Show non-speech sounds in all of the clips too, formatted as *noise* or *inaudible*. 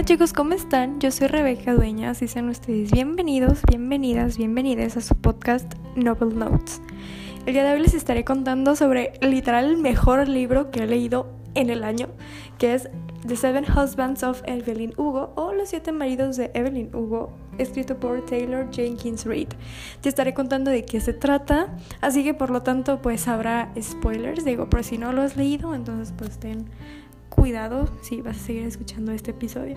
Hola chicos, ¿cómo están? Yo soy Rebeca Dueñas y sean ustedes bienvenidos, bienvenidas, bienvenidas a su podcast Novel Notes. El día de hoy les estaré contando sobre literal el mejor libro que he leído en el año, que es The Seven Husbands of Evelyn Hugo o Los Siete Maridos de Evelyn Hugo, escrito por Taylor Jenkins Reid. Te estaré contando de qué se trata, así que por lo tanto pues habrá spoilers, digo, por si no lo has leído, entonces pues ten cuidado si vas a seguir escuchando este episodio.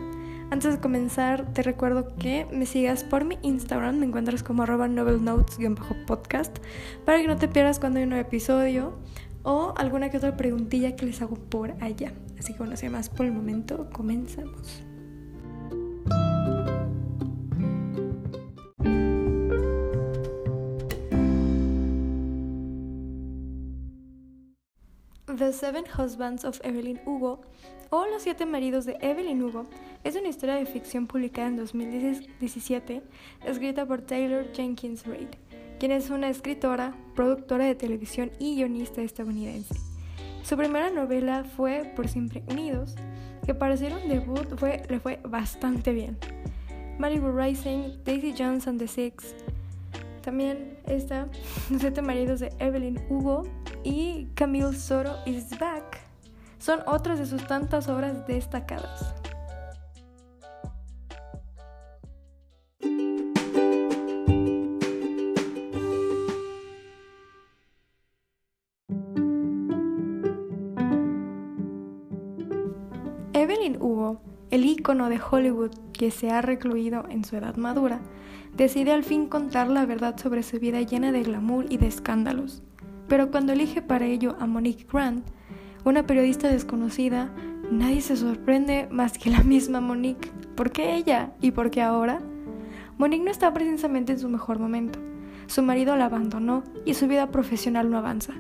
Antes de comenzar, te recuerdo que me sigas por mi Instagram, me encuentras como arroba novelnotes-podcast, para que no te pierdas cuando hay un nuevo episodio o alguna que otra preguntilla que les hago por allá. Así que bueno, sin más por el momento, comenzamos. Seven Husbands of Evelyn Hugo o Los Siete Maridos de Evelyn Hugo es una historia de ficción publicada en 2017 escrita por Taylor Jenkins Reid, quien es una escritora, productora de televisión y guionista estadounidense. Su primera novela fue Por Siempre Unidos, que para ser un debut fue, le fue bastante bien. Malibu Rising, Daisy Jones and the Six, también está *laughs* Siete Maridos de Evelyn Hugo y Camille Soro is Back. Son otras de sus tantas obras destacadas. Evelyn Hugo, el ícono de Hollywood que se ha recluido en su edad madura, decide al fin contar la verdad sobre su vida llena de glamour y de escándalos. Pero cuando elige para ello a Monique Grant, una periodista desconocida, nadie se sorprende más que la misma Monique. ¿Por qué ella? ¿Y por qué ahora? Monique no está precisamente en su mejor momento. Su marido la abandonó y su vida profesional no avanza.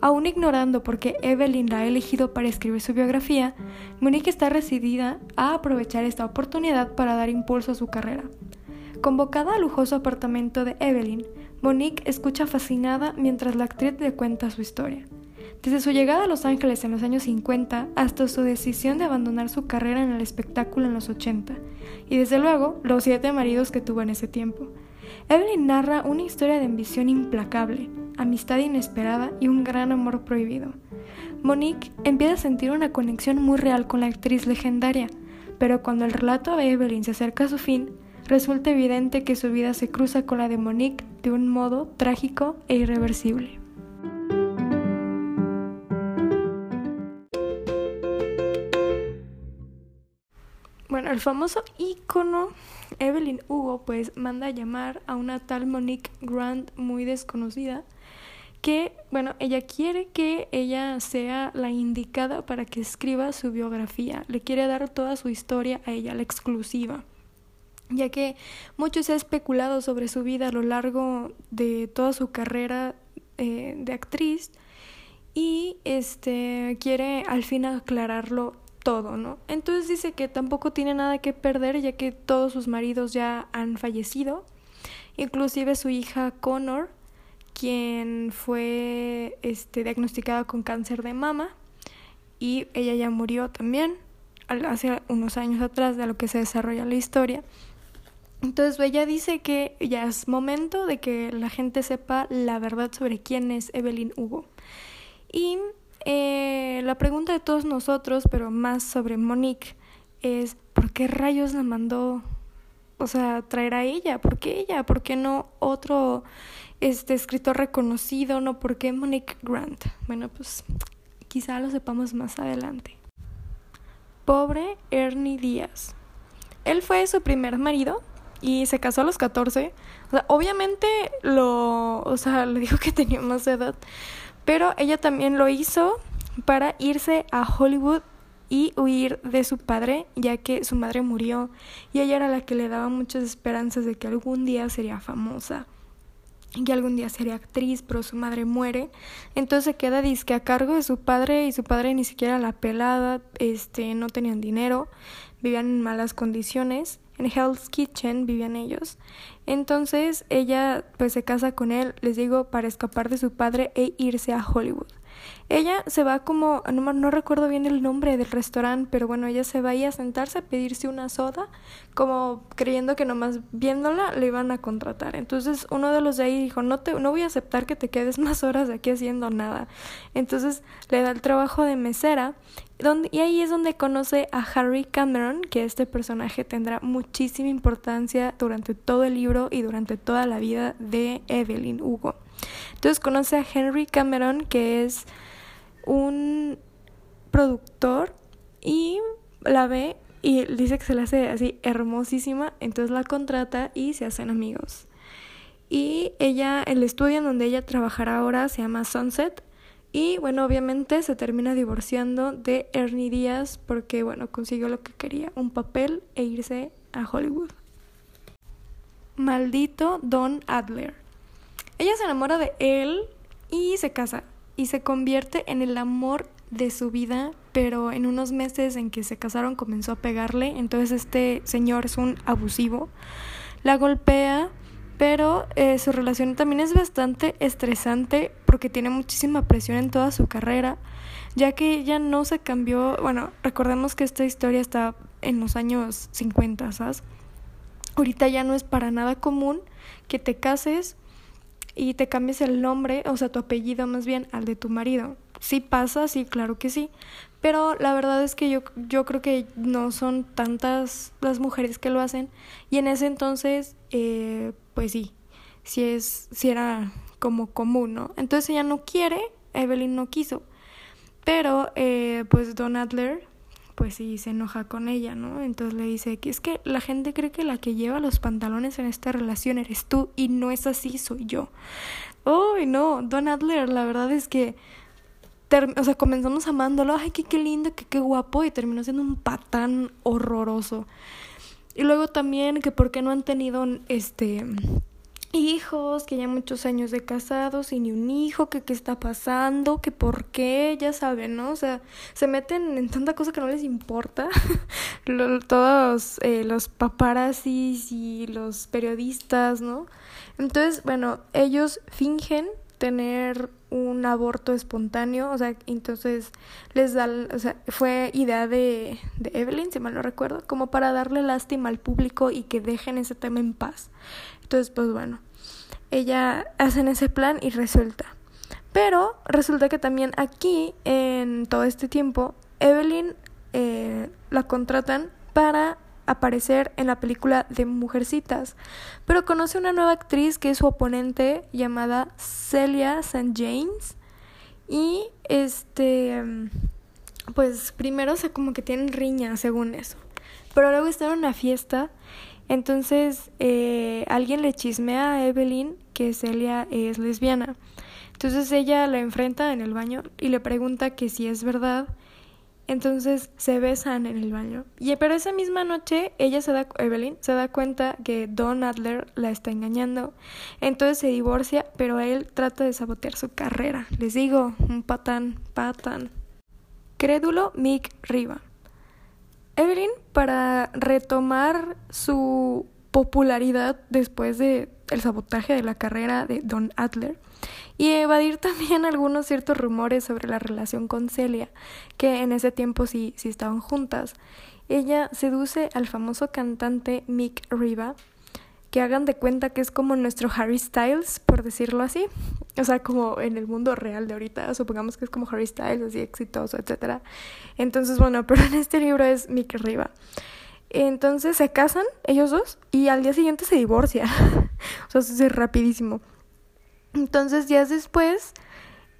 Aún ignorando por qué Evelyn la ha elegido para escribir su biografía, Monique está decidida a aprovechar esta oportunidad para dar impulso a su carrera. Convocada al lujoso apartamento de Evelyn, Monique escucha fascinada mientras la actriz le cuenta su historia. Desde su llegada a Los Ángeles en los años 50 hasta su decisión de abandonar su carrera en el espectáculo en los 80, y desde luego los siete maridos que tuvo en ese tiempo. Evelyn narra una historia de ambición implacable, amistad inesperada y un gran amor prohibido. Monique empieza a sentir una conexión muy real con la actriz legendaria, pero cuando el relato de Evelyn se acerca a su fin, resulta evidente que su vida se cruza con la de Monique de un modo trágico e irreversible. Bueno, el famoso ícono Evelyn Hugo pues manda a llamar a una tal Monique Grant muy desconocida que, bueno, ella quiere que ella sea la indicada para que escriba su biografía, le quiere dar toda su historia a ella, la exclusiva. Ya que mucho se ha especulado sobre su vida a lo largo de toda su carrera eh, de actriz. Y este quiere al fin aclararlo todo, ¿no? Entonces dice que tampoco tiene nada que perder ya que todos sus maridos ya han fallecido, inclusive su hija Connor, quien fue este diagnosticada con cáncer de mama y ella ya murió también hace unos años atrás de lo que se desarrolla la historia. Entonces ella dice que ya es momento de que la gente sepa la verdad sobre quién es Evelyn Hugo. Y eh, la pregunta de todos nosotros, pero más sobre Monique, es ¿por qué rayos la mandó? O sea, traer a ella, ¿por qué ella? ¿Por qué no otro este escritor reconocido? ¿No? ¿Por qué Monique Grant? Bueno, pues quizá lo sepamos más adelante. Pobre Ernie Díaz. Él fue su primer marido y se casó a los 14. O sea, obviamente lo, o sea, *laughs* le dijo que tenía más edad, pero ella también lo hizo para irse a Hollywood y huir de su padre, ya que su madre murió y ella era la que le daba muchas esperanzas de que algún día sería famosa que algún día sería actriz, pero su madre muere. Entonces queda disque a cargo de su padre y su padre ni siquiera la pelada, este, no tenían dinero, vivían en malas condiciones en Hell's Kitchen vivían ellos. Entonces ella pues se casa con él, les digo, para escapar de su padre e irse a Hollywood. Ella se va como, no, no recuerdo bien el nombre del restaurante, pero bueno, ella se va ahí a sentarse a pedirse una soda, como creyendo que nomás viéndola le iban a contratar. Entonces uno de los de ahí dijo, no, te, no voy a aceptar que te quedes *laughs* más horas aquí haciendo nada. Entonces le da el trabajo de mesera donde, y ahí es donde conoce a Harry Cameron, que este personaje tendrá muchísima importancia durante todo el libro y durante toda la vida de Evelyn Hugo. Entonces conoce a Henry Cameron, que es un productor, y la ve y dice que se la hace así hermosísima, entonces la contrata y se hacen amigos. Y ella, el estudio en donde ella trabajará ahora se llama Sunset. Y bueno, obviamente se termina divorciando de Ernie Díaz porque bueno, consiguió lo que quería, un papel e irse a Hollywood. Maldito Don Adler. Ella se enamora de él y se casa y se convierte en el amor de su vida, pero en unos meses en que se casaron comenzó a pegarle, entonces este señor es un abusivo, la golpea, pero eh, su relación también es bastante estresante porque tiene muchísima presión en toda su carrera, ya que ella no se cambió, bueno, recordemos que esta historia está en los años 50, ¿sabes? Ahorita ya no es para nada común que te cases y te cambies el nombre, o sea, tu apellido más bien, al de tu marido. Sí pasa, sí, claro que sí. Pero la verdad es que yo, yo creo que no son tantas las mujeres que lo hacen. Y en ese entonces, eh, pues sí, sí, es, sí era como común, ¿no? Entonces ella no quiere, Evelyn no quiso. Pero, eh, pues Don Adler pues sí se enoja con ella, ¿no? Entonces le dice que es que la gente cree que la que lleva los pantalones en esta relación eres tú y no es así, soy yo. Uy, no, Don Adler, la verdad es que o sea, comenzamos amándolo, ay, qué, qué lindo, qué, qué guapo, y terminó siendo un patán horroroso. Y luego también que por qué no han tenido este hijos, que ya muchos años de casados y ni un hijo, que qué está pasando, que por qué, ya saben, ¿no? O sea, se meten en tanta cosa que no les importa. *laughs* Todos eh, los paparazzis y los periodistas, ¿no? Entonces, bueno, ellos fingen tener un aborto espontáneo, o sea, entonces les da, o sea, fue idea de, de Evelyn, si mal no recuerdo, como para darle lástima al público y que dejen ese tema en paz. Entonces, pues bueno, ella hacen ese plan y resulta. Pero resulta que también aquí, en todo este tiempo, Evelyn eh, la contratan para aparecer en la película de Mujercitas, pero conoce una nueva actriz que es su oponente llamada Celia St. James y este pues primero se como que tienen riña según eso, pero luego están en una fiesta entonces, eh, alguien le chismea a Evelyn que Celia es lesbiana. Entonces ella la enfrenta en el baño y le pregunta que si es verdad. Entonces se besan en el baño. Y pero esa misma noche ella se da Evelyn se da cuenta que Don Adler la está engañando. Entonces se divorcia, pero él trata de sabotear su carrera. Les digo, un patán, patán. Crédulo Mick Riva. Evelyn, para retomar su popularidad después de el sabotaje de la carrera de Don Adler y evadir también *laughs* algunos ciertos rumores sobre la relación con Celia, que en ese tiempo sí, sí estaban juntas. Ella seduce al famoso cantante Mick Riva, que hagan de cuenta que es como nuestro Harry Styles, por decirlo así. O sea, como en el mundo real de ahorita, supongamos que es como Harry Styles, así exitoso, etc. Entonces, bueno, *laughs* pero en este libro es Mick Riva. Entonces se casan ellos dos y al día siguiente se divorcia. *laughs* o sea, eso es rapidísimo. Entonces, días después,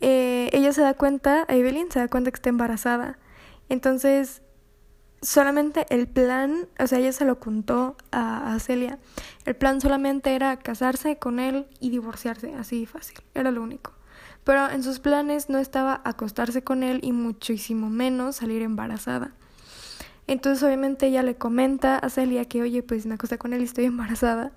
eh, ella se da cuenta, Evelyn se da cuenta que está embarazada. Entonces, solamente el plan, o sea, ella se lo contó a, Celia, el plan solamente era casarse con él y divorciarse, así fácil, era lo único. Pero en sus planes no estaba acostarse con él y muchísimo menos salir embarazada. Entonces obviamente ella le comenta a Celia que, oye, pues me acosté con él y estoy *laughs* embarazada.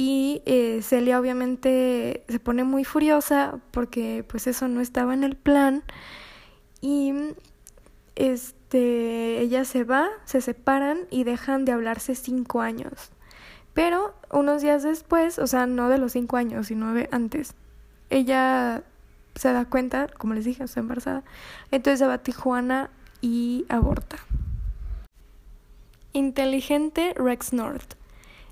Y eh, Celia obviamente se pone muy furiosa porque pues eso no estaba en el plan. Y este, ella se va, se separan y dejan de hablarse cinco años. Pero unos días después, o sea, no de los cinco años, sino de antes, ella se da cuenta, como les dije, está embarazada. Entonces se va a Tijuana y aborta. Inteligente Rex North.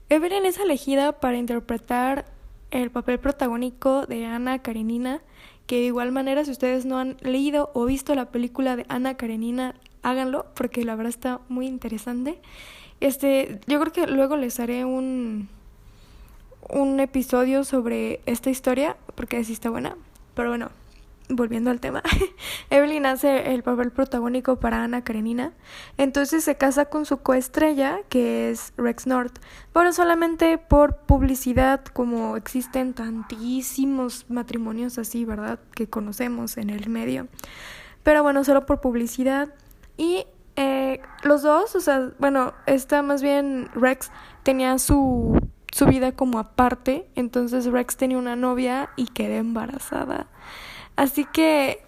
Evelyn es elegida para interpretar el papel protagónico de Ana Karenina, que de igual manera si ustedes no han leído o visto la película de Ana Karenina, háganlo porque la verdad está muy interesante. Este, yo creo que luego les haré un un episodio sobre esta historia porque así está buena. Pero bueno, volviendo al tema, *laughs* Evelyn hace el papel protagónico para Ana Karenina. Entonces se casa con su coestrella, que es Rex North. Pero solamente por publicidad, como existen tantísimos matrimonios así, ¿verdad? Que conocemos en el medio. Pero bueno, solo por publicidad. Y eh, los dos, o sea, bueno, está más bien Rex tenía su su vida como aparte. Entonces Rex tenía una novia y quedó embarazada. Así que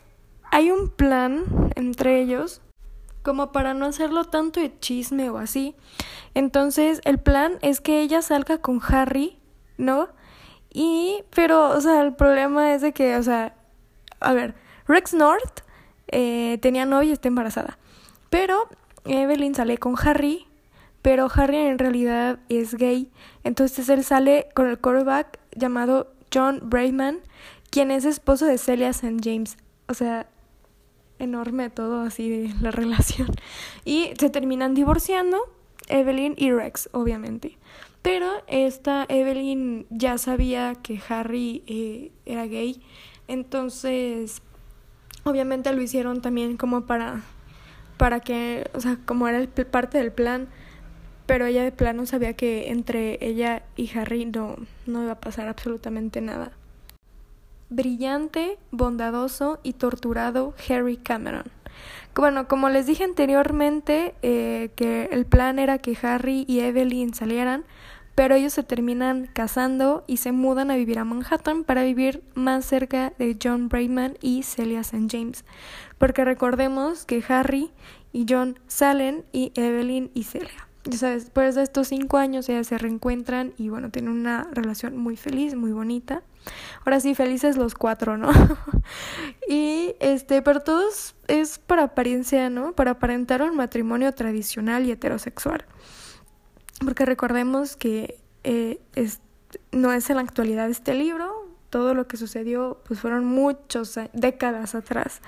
hay un plan entre ellos como para no hacerlo tanto de chisme o así. Entonces el plan es que ella salga con Harry, ¿no? Y, pero, o sea, el problema es de que, o sea, a ver, Rex North eh, tenía novia y está embarazada. Pero Evelyn sale con Harry pero Harry en realidad es gay. Entonces él sale con el quarterback llamado John Brayman, quien es esposo de Celia St. James. O sea, enorme todo así de la *laughs* relación. Y se terminan divorciando, Evelyn y Rex, obviamente. Pero esta Evelyn ya sabía que Harry eh, era gay. Entonces, obviamente lo hicieron también como para, para que, o sea, como era el, parte del plan pero ella de plano sabía que entre ella y Harry no, no iba a pasar absolutamente nada. Brillante, bondadoso y torturado Harry Cameron. Bueno, como les dije anteriormente, eh, que el plan era que Harry y Evelyn salieran, pero ellos se terminan casando y se mudan a vivir a Manhattan para vivir más cerca de John Brayman y Celia St. James. Porque recordemos que Harry y John salen y Evelyn y Celia después de estos cinco años ya se reencuentran y bueno, tienen una relación muy feliz, muy bonita. Ahora sí, felices los cuatro, ¿no? *laughs* y este, pero todos es para apariencia, ¿no? Para aparentar un matrimonio tradicional y heterosexual. Porque recordemos que eh, es, no es en la actualidad este libro, todo lo que sucedió pues fueron muchos décadas atrás.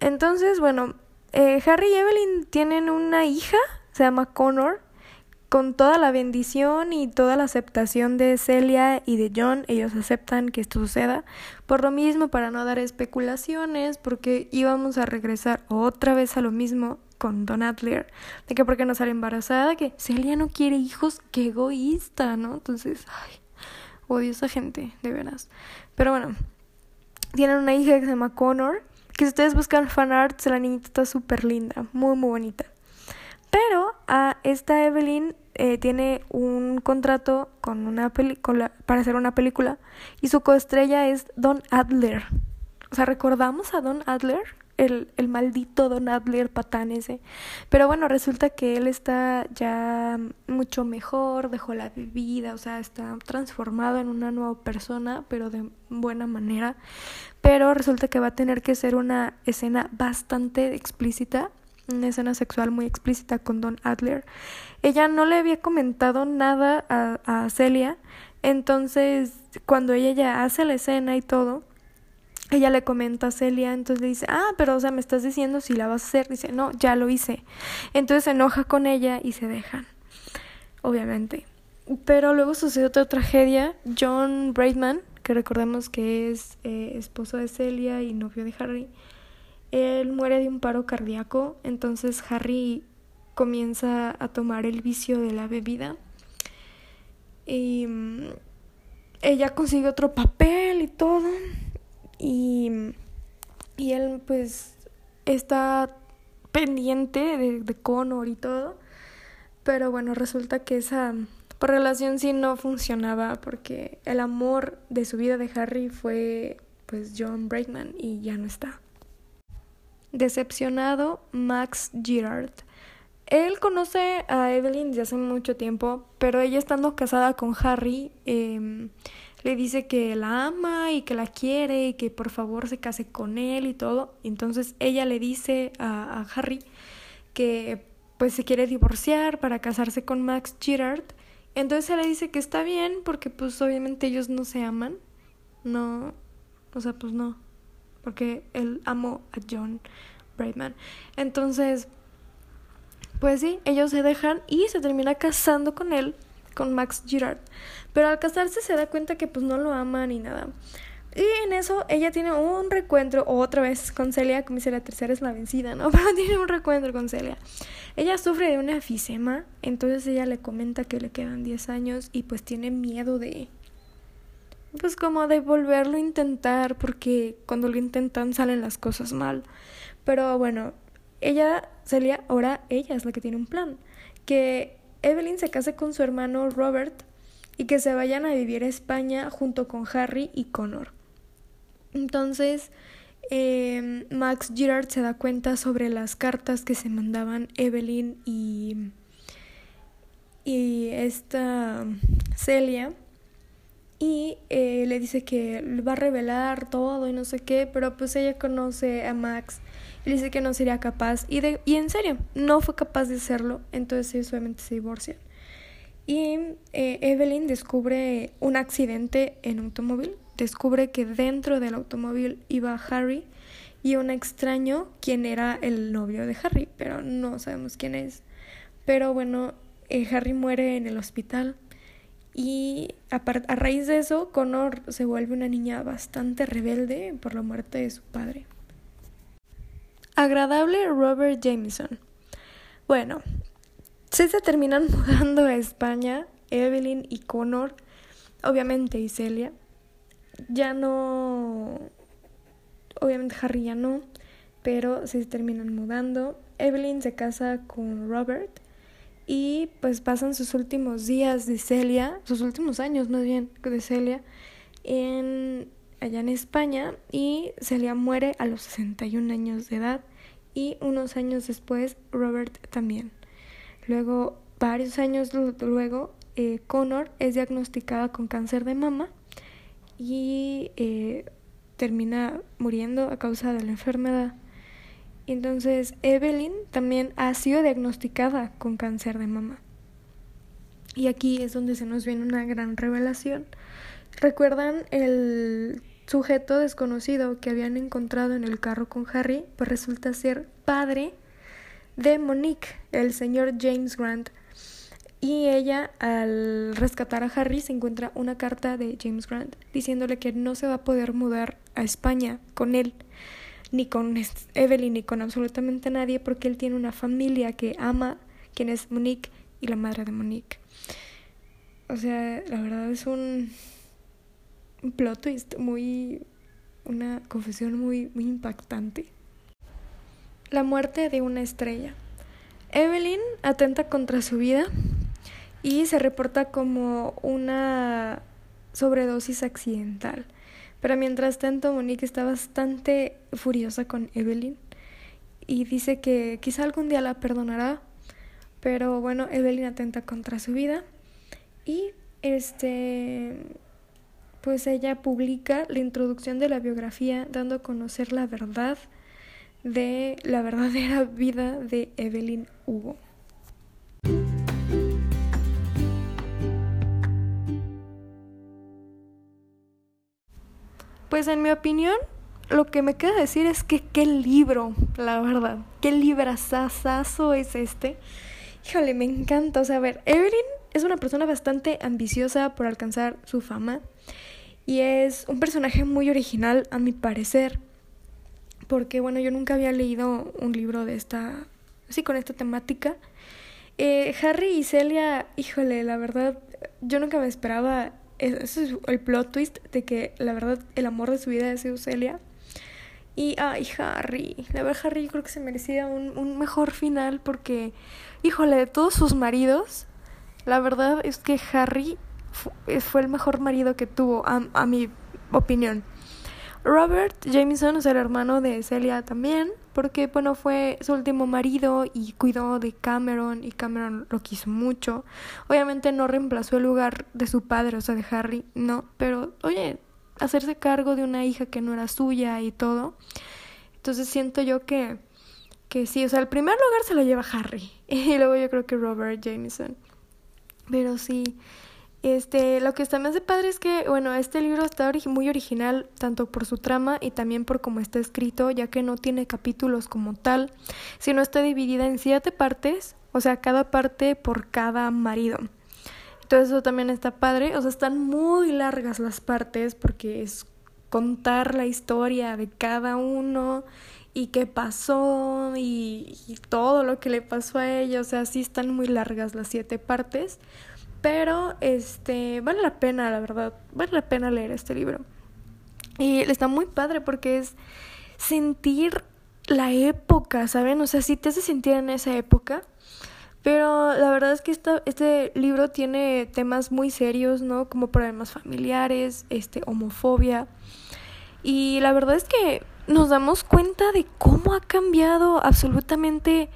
Entonces, bueno, eh, Harry y Evelyn tienen una hija se llama Connor, con toda la bendición y toda la aceptación de Celia y de John, ellos aceptan que esto suceda. Por lo mismo, para no dar especulaciones, porque íbamos a regresar otra vez a lo mismo con Don Adler, de que porque no sale embarazada, que Celia no quiere hijos, qué egoísta, ¿no? Entonces, ay, odio esa gente, de veras. Pero bueno, tienen una hija que se llama Connor, que si ustedes buscan fanarts, la niñita está súper linda, muy, muy bonita. Pero a esta Evelyn eh, tiene un contrato con una película para hacer una película y su coestrella es Don Adler. O sea, ¿recordamos a Don Adler? El, el maldito Don Adler patán ese. Pero bueno, resulta que él está ya mucho mejor, dejó la bebida, o sea, está transformado en una nueva persona, pero de buena manera. Pero resulta que va a tener que ser una escena bastante explícita una escena sexual muy explícita con Don Adler. Ella no le había comentado nada a, a Celia, entonces cuando ella ya hace la escena y todo, ella le comenta a Celia, entonces le dice, ah, pero o sea, me estás diciendo si la vas a hacer. Dice, no, ya lo hice. Entonces se enoja con ella y se dejan, obviamente. Pero luego sucede otra tragedia. John Braidman, que recordemos que es eh, esposo de Celia y novio de Harry, él muere de un paro cardíaco, entonces Harry comienza a tomar el vicio de la bebida. Y mm, ella consigue otro papel y todo. Y, y él pues está pendiente de, de Connor y todo. Pero bueno, resulta que esa relación sí no funcionaba porque el amor de su vida de Harry fue pues John Brakeman y ya no está. Decepcionado, Max Girard. Él conoce a Evelyn desde hace mucho tiempo, pero ella estando casada con Harry, em, le dice que la ama y que la quiere y que por favor se case con él y todo. Entonces ella le dice a, a Harry que pues se quiere divorciar para casarse con Max Girard. Entonces él le dice que está bien porque pues obviamente ellos no se aman. No, o sea, pues no. Porque él amó a John Brightman. Entonces, pues sí, ellos se dejan y se termina casando con él, con Max Girard. Pero al casarse se da cuenta que pues no lo ama ni nada. Y en eso ella tiene un recuentro otra vez con Celia, como dice la tercera es la vencida, ¿no? *laughs* Pero tiene un recuentro con Celia. Ella sufre de una efisema, entonces ella le comenta que le quedan 10 años y pues tiene miedo de... Pues como de volverlo a intentar porque cuando lo intentan salen las cosas mal. Pero bueno, ella, Celia, ahora ella es la que tiene un plan. Que Evelyn se case con su hermano Robert y que se vayan a vivir a España junto con Harry y Connor. Entonces, em, Max Girard se da cuenta sobre las cartas que se mandaban Evelyn y, y esta Celia. Y eh, le dice que va a revelar todo y no sé qué, pero pues ella conoce a Max y le dice que no sería capaz. Y, de, y en serio, no fue capaz de hacerlo, entonces ellos obviamente se divorcian. Y eh, Evelyn descubre un accidente en automóvil descubre que dentro del automóvil iba Harry y un extraño quien era el novio de Harry, pero no sabemos quién es. Pero bueno, eh, Harry muere en el hospital y a, a raíz de eso, Connor se vuelve una niña bastante rebelde por la muerte de su padre. Agradable Robert Jameson. Bueno, se terminan *laughs* mudando a España, Evelyn y Connor, obviamente y Celia ya no, obviamente Harry ya no, pero se terminan mudando. Evelyn se casa con Robert y pues pasan sus últimos días de Celia, sus últimos años más bien de Celia, en, allá en España y Celia muere a los 61 años de edad y unos años después Robert también. Luego, varios años luego, eh, Connor es diagnosticada con cáncer de mama y eh, termina muriendo a causa de la enfermedad. Entonces, Evelyn también ha sido diagnosticada con cáncer de mama. Y aquí es donde se nos viene una gran revelación. ¿Recuerdan el sujeto desconocido que habían encontrado en el carro con Harry? Pues resulta ser padre de Monique, el señor James Grant. Y ella, al rescatar a Harry, se encuentra una carta de James Grant diciéndole que no se va a poder mudar a España con él, ni con Evelyn, ni con absolutamente nadie, porque él tiene una familia que ama, quien es Monique y la madre de Monique. O sea, la verdad es un, un plot twist muy. una confesión muy, muy impactante. La muerte de una estrella. Evelyn atenta contra su vida y se reporta como una sobredosis accidental. Pero mientras tanto, Monique está bastante furiosa con Evelyn y dice que quizá algún día la perdonará, pero bueno, Evelyn atenta contra su vida y este pues ella publica la introducción de la biografía dando a conocer la verdad de la verdadera vida de Evelyn Hugo. Pues en mi opinión, lo que me queda decir es que qué libro, la verdad, qué librazazazo es este. Híjole, me encanta. O sea, a ver, Evelyn es una persona bastante ambiciosa por alcanzar su fama y es un personaje muy original a mi parecer. Porque, bueno, yo nunca había leído un libro de esta, así con esta temática. Eh, Harry y Celia, híjole, la verdad, yo nunca me esperaba ese es el plot twist de que la verdad el amor de su vida es Celia. Y, ay, Harry. La verdad, Harry creo que se merecía un, un mejor final porque, híjole, de todos sus maridos, la verdad es que Harry fue el mejor marido que tuvo, a, a mi opinión. Robert Jameson, o sea, el hermano de Celia también, porque, bueno, fue su último marido y cuidó de Cameron y Cameron lo quiso mucho. Obviamente no reemplazó el lugar de su padre, o sea, de Harry, no, pero, oye, hacerse cargo de una hija que no era suya y todo. Entonces siento yo que, que sí, o sea, el primer lugar se lo lleva Harry *laughs* y luego yo creo que Robert Jameson. Pero sí, este, lo que más de padre es que, bueno, este libro está muy original, tanto por su trama y también por cómo está escrito, ya que no tiene capítulos como tal, sino está dividida en siete partes, o sea, cada parte por cada marido. Entonces eso también está padre, o sea, están muy largas las partes porque es contar la historia de cada uno y qué pasó y, y todo lo que le pasó a ella, o sea, sí están muy largas las siete partes. Pero este vale la pena, la verdad, vale la pena leer este libro. Y está muy padre porque es sentir la época, ¿saben? O sea, sí te hace sentir en esa época. Pero la verdad es que este libro tiene temas muy serios, ¿no? Como problemas familiares, este, homofobia. Y la verdad es que nos damos cuenta de cómo ha cambiado absolutamente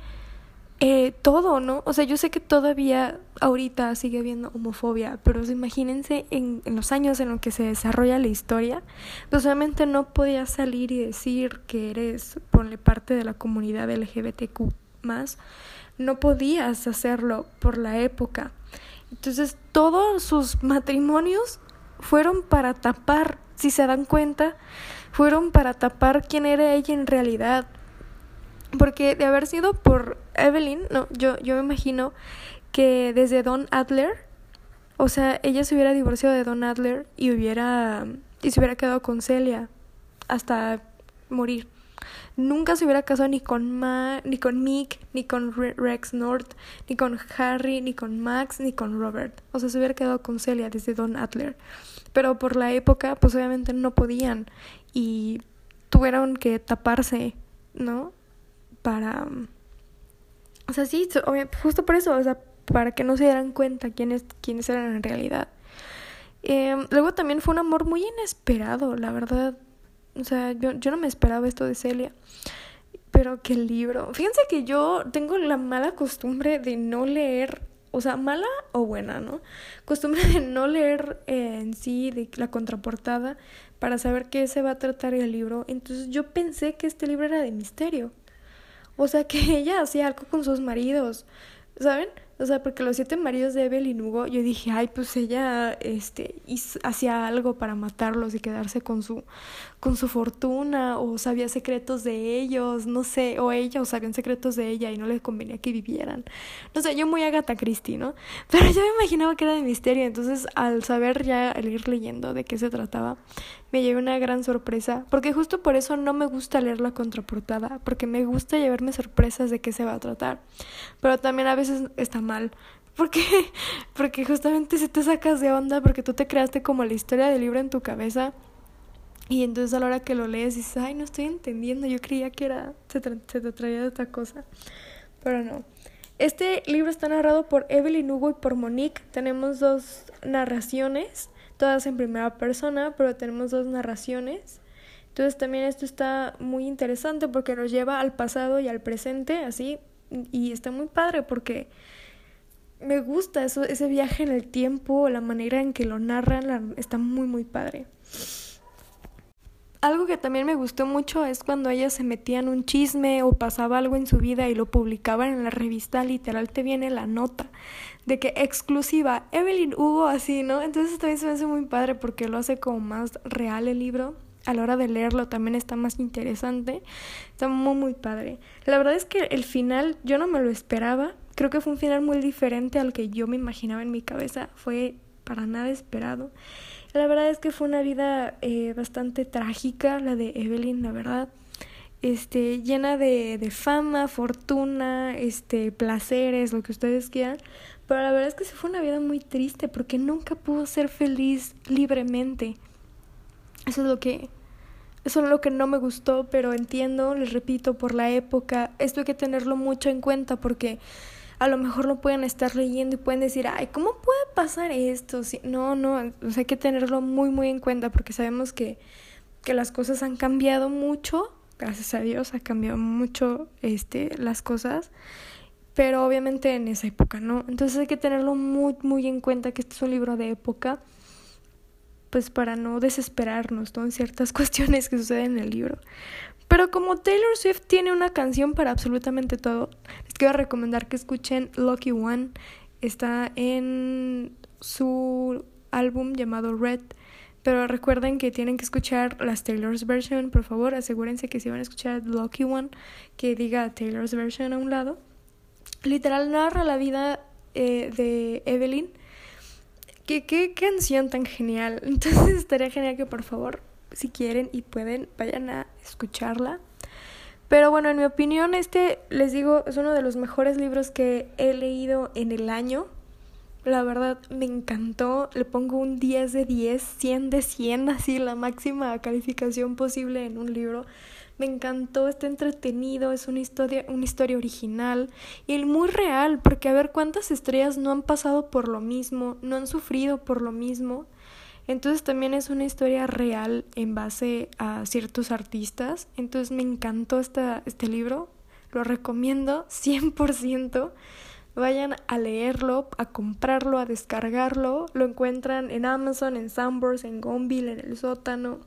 eh, todo, ¿no? O sea, yo sé que todavía ahorita sigue habiendo homofobia, pero imagínense en, en, los años en los que se desarrolla la historia, pues obviamente no podías salir y decir que eres, ponle parte de la comunidad LGBTQ más, no podías hacerlo por la época. Entonces todos sus matrimonios fueron para tapar, si se dan cuenta, fueron para tapar quién era ella en realidad, porque de haber sido por Evelyn, no, yo, yo me imagino que desde Don Adler, o sea, ella se hubiera divorciado de Don Adler y hubiera y se hubiera quedado con Celia hasta morir. Nunca se hubiera casado ni con Ma, ni con Mick, ni con Rex North, ni con Harry, ni con Max, ni con Robert. O sea, se hubiera quedado con Celia desde Don Adler. Pero por la época, pues obviamente no podían y tuvieron que taparse, ¿no? para... O sea, sí, justo por eso, o sea, para que no se dieran cuenta quiénes, quiénes eran en realidad. Eh, luego también fue un amor muy inesperado, la verdad. O sea, yo, yo no me esperaba esto de Celia. Pero qué libro. Fíjense que yo tengo la mala costumbre de no leer, o sea, mala o buena, ¿no? Costumbre de no leer eh, en sí de la contraportada para saber qué se va a tratar el libro. Entonces yo pensé que este libro era de misterio. O sea, que *laughs* ella hacía algo con sus maridos, ¿saben? O sea, porque los siete maridos de Evelyn Hugo, yo dije, ay, pues ella, este, hacía algo para matarlos y quedarse con su, con su fortuna, o sabía secretos de ellos, no sé, o ella, o sabían secretos de ella y no les convenía que vivieran. No sé, yo muy Agatha Christie, ¿no? *laughs* Pero yo me imaginaba que era de misterio, entonces al saber ya, al ir leyendo de qué se trataba, me llevé una gran sorpresa, porque justo por eso no me gusta leer la contraportada, porque me gusta llevarme sorpresas de qué se va a tratar. Pero también a veces está porque *laughs* porque justamente si te sacas de onda porque tú te creaste como la historia del libro en tu cabeza y entonces a la hora que lo lees dices, "Ay, no estoy entendiendo, yo creía que era se, se te traía de otra cosa." Pero no. Este libro está narrado por Evelyn Hugo y por Monique. Tenemos dos narraciones todas en primera persona, pero tenemos dos narraciones. Entonces también esto está muy interesante porque nos lleva al pasado y al presente, así, y está muy padre porque me gusta eso, ese viaje en el tiempo, la manera en que lo narran, está muy, muy padre. Algo que también me gustó mucho es cuando ellas se metían un chisme o pasaba algo en su vida y lo publicaban en la revista, literal te viene la nota de que exclusiva, Evelyn Hugo así, ¿no? Entonces también se me hace muy padre porque lo hace como más real el libro. A la hora de leerlo también está más interesante. Está muy, muy padre. La verdad es que el final yo no me lo esperaba. Creo que fue un final muy diferente al que yo me imaginaba en mi cabeza. Fue para nada esperado. La verdad es que fue una vida eh, bastante trágica, la de Evelyn, la verdad. Este, llena de, de fama, fortuna, este, placeres, lo que ustedes quieran. Pero la verdad es que sí fue una vida muy triste porque nunca pudo ser feliz libremente. Eso es lo que eso es lo que no me gustó, pero entiendo, les repito, por la época, esto hay que tenerlo mucho en cuenta porque a lo mejor lo pueden estar leyendo y pueden decir, ay, ¿cómo puede pasar esto? no, no, hay que tenerlo muy, muy en cuenta porque sabemos que que las cosas han cambiado mucho, gracias a Dios ha cambiado mucho este, las cosas, pero obviamente en esa época, ¿no? Entonces hay que tenerlo muy, muy en cuenta que este es un libro de época, pues para no desesperarnos ¿no? en ciertas *laughs* cuestiones que suceden en el libro. Pero como Taylor Swift tiene una canción para absolutamente todo, les quiero recomendar que escuchen Lucky One. Está en su álbum llamado Red. Pero recuerden que tienen que escuchar las Taylor's version, por favor, asegúrense que si van a escuchar Lucky One, que diga Taylor's version a un lado. Literal narra la vida eh, de Evelyn. ¿Qué, qué canción tan genial. *laughs* Entonces estaría genial que por favor, si quieren y pueden, vayan a escucharla. Pero bueno, en mi opinión, este, les digo, es uno de los mejores libros que he leído en el año. La verdad me encantó, le pongo un 10 de 10, 100 de 100, así la máxima calificación posible en un libro. Me encantó, está entretenido, es una historia, una historia original y muy real, porque a ver cuántas estrellas no han pasado por lo mismo, no han sufrido por lo mismo. Entonces también es una historia real en base a ciertos artistas. Entonces me encantó esta, este libro, lo recomiendo 100%. Vayan a leerlo, a comprarlo, a descargarlo. Lo encuentran en Amazon, en Sambors, en Gonville, en el sótano.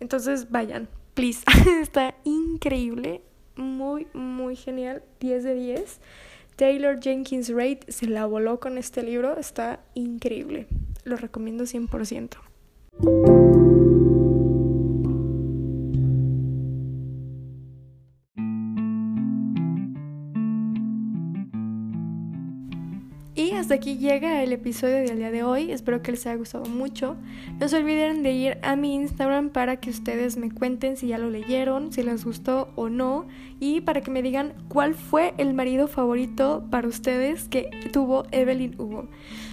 Entonces vayan, please. *laughs* Está increíble, muy, muy genial. 10 de 10. Taylor Jenkins Reid se la voló con este libro. Está increíble. Lo recomiendo 100%. Hasta aquí llega el episodio del día de hoy. Espero que les haya gustado mucho. No se olviden de ir a mi Instagram para que ustedes me cuenten si ya lo leyeron, si les gustó o no. Y para que me digan cuál fue el marido favorito para ustedes que tuvo Evelyn Hugo.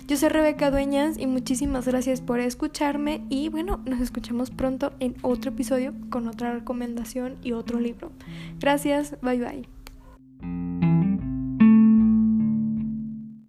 Yo soy Rebeca Dueñas y muchísimas gracias por escucharme. Y bueno, nos escuchamos pronto en otro episodio con otra recomendación y otro libro. Gracias, bye bye.